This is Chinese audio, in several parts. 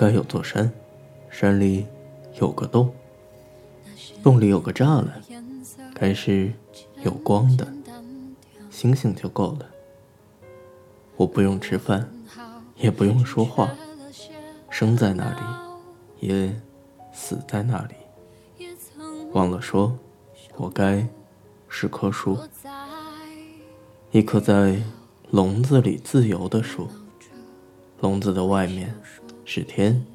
该有座山，山里有个洞，洞里有个栅栏，该是有光的，星星就够了。我不用吃饭，也不用说话，生在那里，也死在那里。忘了说，我该是棵树，一棵在笼子里自由的树。笼子的外面是天，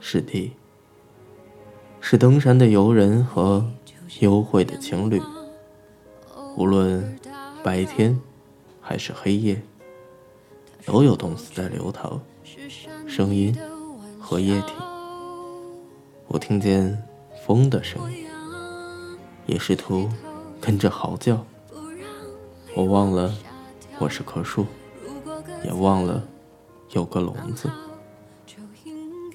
是地，是登山的游人和幽会的情侣。无论白天还是黑夜，都有东西在流淌，声音和液体。我听见风的声音，也试图跟着嚎叫。我忘了我是棵树，也忘了。有个笼子，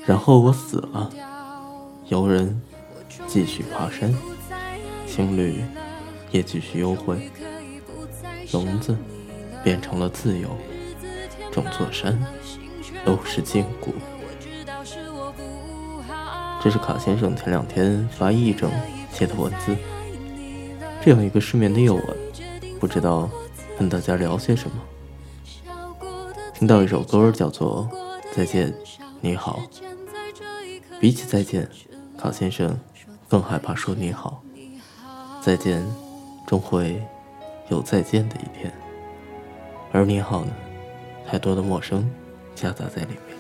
然后我死了。游人继续爬山，情侣也继续幽会。笼子变成了自由，整座山都是禁锢。这是卡先生前两天发癔症写的文字。这样一个失眠的夜晚，不知道跟大家聊些什么。听到一首歌叫做《再见，你好》。比起再见，卡先生更害怕说你好。再见，终会有再见的一天。而你好呢，太多的陌生夹杂在里面。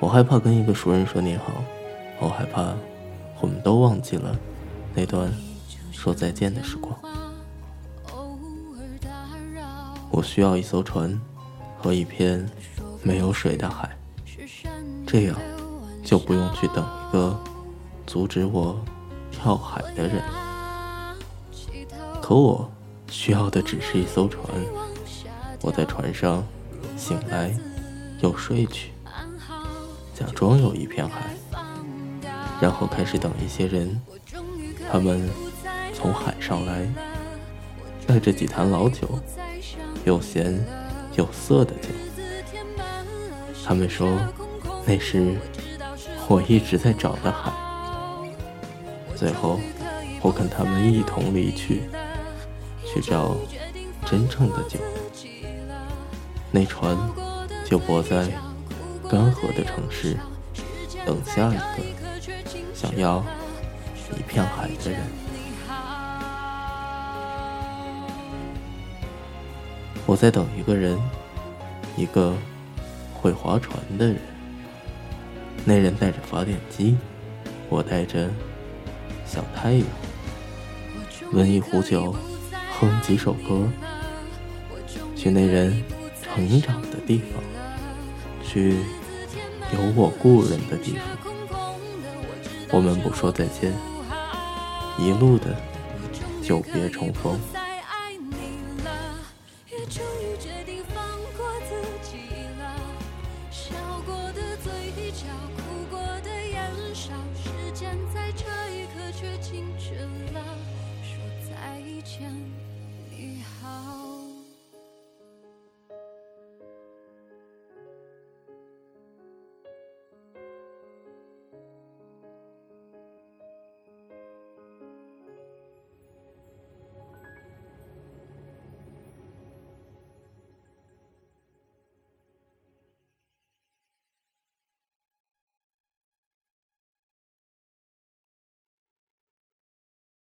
我害怕跟一个熟人说你好，我害怕我们都忘记了那段说再见的时光。我需要一艘船和一片没有水的海，这样就不用去等一个阻止我跳海的人。可我需要的只是一艘船，我在船上醒来又睡去，假装有一片海，然后开始等一些人，他们从海上来，带着几坛老酒。有咸有色的酒，他们说那是我一直在找的海。最后，我跟他们一同离去，去找真正的酒。那船就泊在干涸的城市，等下一个想要一片海的人。我在等一个人，一个会划船的人。那人带着发电机，我带着小太阳。温一壶酒，哼几首歌，去那人成长的地方，去有我故人的地方。我们不说再见，一路的久别重逢。笑，哭过的眼梢，时间在这一刻却静止了，说再见，你好。